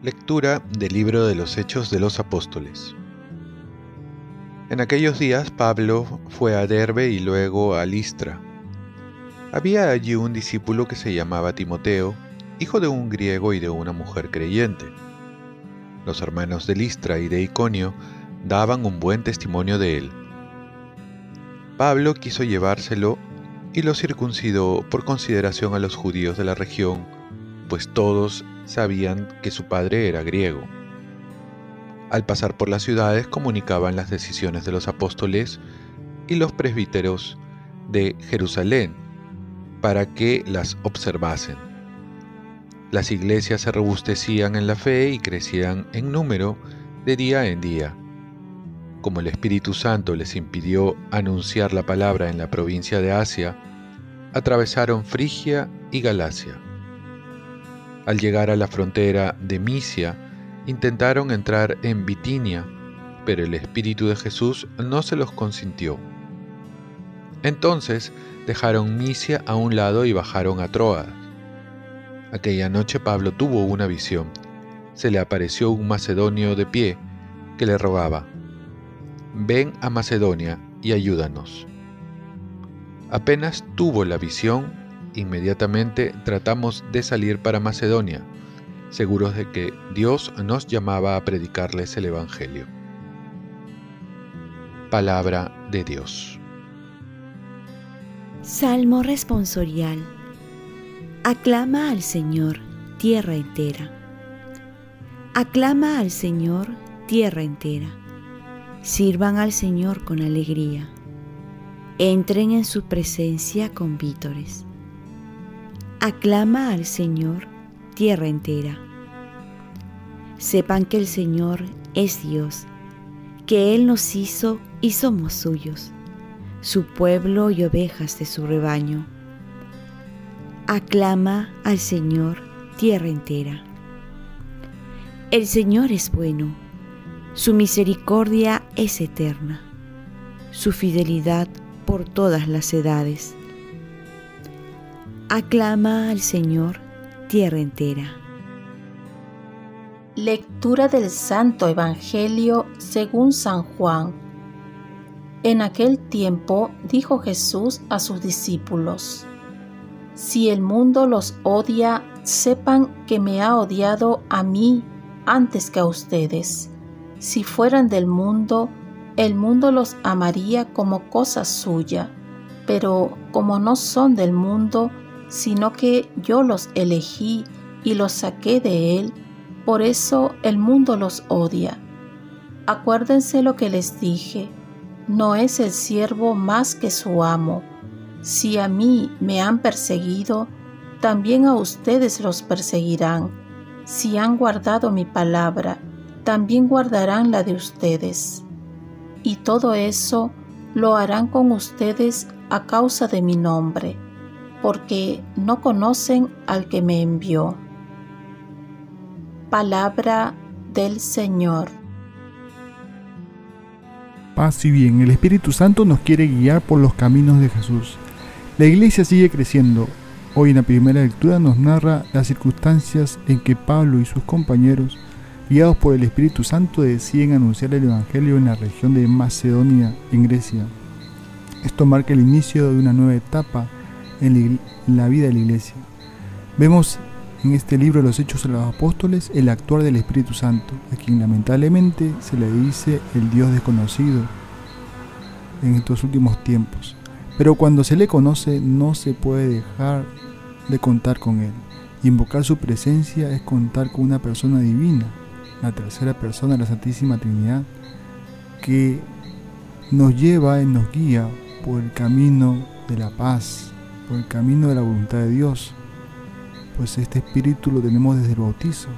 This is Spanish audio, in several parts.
Lectura del libro de los Hechos de los Apóstoles. En aquellos días Pablo fue a Derbe y luego a Listra. Había allí un discípulo que se llamaba Timoteo, hijo de un griego y de una mujer creyente. Los hermanos de Listra y de Iconio daban un buen testimonio de él. Pablo quiso llevárselo y lo circuncidó por consideración a los judíos de la región, pues todos sabían que su padre era griego. Al pasar por las ciudades comunicaban las decisiones de los apóstoles y los presbíteros de Jerusalén para que las observasen. Las iglesias se robustecían en la fe y crecían en número de día en día. Como el Espíritu Santo les impidió anunciar la palabra en la provincia de Asia, atravesaron Frigia y Galacia al llegar a la frontera de Misia, intentaron entrar en Bitinia, pero el Espíritu de Jesús no se los consintió. Entonces dejaron Misia a un lado y bajaron a Troas. Aquella noche Pablo tuvo una visión. Se le apareció un macedonio de pie que le rogaba, ven a Macedonia y ayúdanos. Apenas tuvo la visión, inmediatamente tratamos de salir para Macedonia, seguros de que Dios nos llamaba a predicarles el Evangelio. Palabra de Dios. Salmo responsorial. Aclama al Señor, tierra entera. Aclama al Señor, tierra entera. Sirvan al Señor con alegría. Entren en su presencia con vítores. Aclama al Señor tierra entera. Sepan que el Señor es Dios, que Él nos hizo y somos suyos, su pueblo y ovejas de su rebaño. Aclama al Señor tierra entera. El Señor es bueno, su misericordia es eterna, su fidelidad por todas las edades Aclama al Señor tierra entera. Lectura del Santo Evangelio según San Juan. En aquel tiempo dijo Jesús a sus discípulos, Si el mundo los odia, sepan que me ha odiado a mí antes que a ustedes. Si fueran del mundo, el mundo los amaría como cosa suya, pero como no son del mundo, sino que yo los elegí y los saqué de él, por eso el mundo los odia. Acuérdense lo que les dije, no es el siervo más que su amo. Si a mí me han perseguido, también a ustedes los perseguirán. Si han guardado mi palabra, también guardarán la de ustedes. Y todo eso lo harán con ustedes a causa de mi nombre porque no conocen al que me envió. Palabra del Señor. Paz y bien, el Espíritu Santo nos quiere guiar por los caminos de Jesús. La iglesia sigue creciendo. Hoy en la primera lectura nos narra las circunstancias en que Pablo y sus compañeros, guiados por el Espíritu Santo, deciden anunciar el Evangelio en la región de Macedonia, en Grecia. Esto marca el inicio de una nueva etapa en la vida de la iglesia. Vemos en este libro los Hechos de los Apóstoles el actuar del Espíritu Santo, a quien lamentablemente se le dice el Dios desconocido en estos últimos tiempos. Pero cuando se le conoce no se puede dejar de contar con Él. Invocar su presencia es contar con una persona divina, la tercera persona de la Santísima Trinidad, que nos lleva y nos guía por el camino de la paz, por el camino de la voluntad de Dios, pues este espíritu lo tenemos desde el bautizo.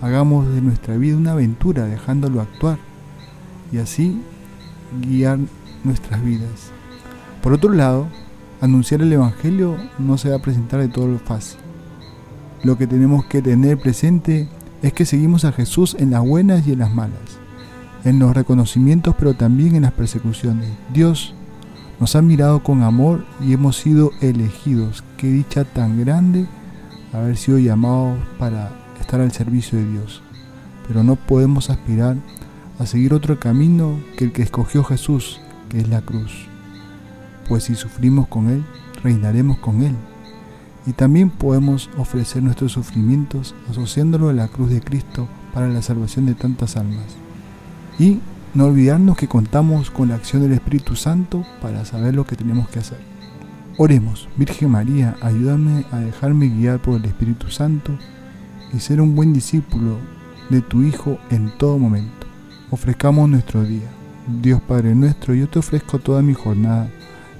Hagamos de nuestra vida una aventura dejándolo actuar y así guiar nuestras vidas. Por otro lado, anunciar el Evangelio no se va a presentar de todo lo fácil. Lo que tenemos que tener presente es que seguimos a Jesús en las buenas y en las malas. en los reconocimientos, pero también en las persecuciones. Dios nos ha mirado con amor y hemos sido elegidos. Qué dicha tan grande haber sido llamados para estar al servicio de Dios. Pero no podemos aspirar a seguir otro camino que el que escogió Jesús, que es la cruz. Pues si sufrimos con Él, reinaremos con Él. Y también podemos ofrecer nuestros sufrimientos asociándolo a la cruz de Cristo para la salvación de tantas almas. Y no olvidarnos que contamos con la acción del Espíritu Santo para saber lo que tenemos que hacer. Oremos, Virgen María, ayúdame a dejarme guiar por el Espíritu Santo y ser un buen discípulo de tu Hijo en todo momento. Ofrezcamos nuestro día. Dios Padre nuestro, yo te ofrezco toda mi jornada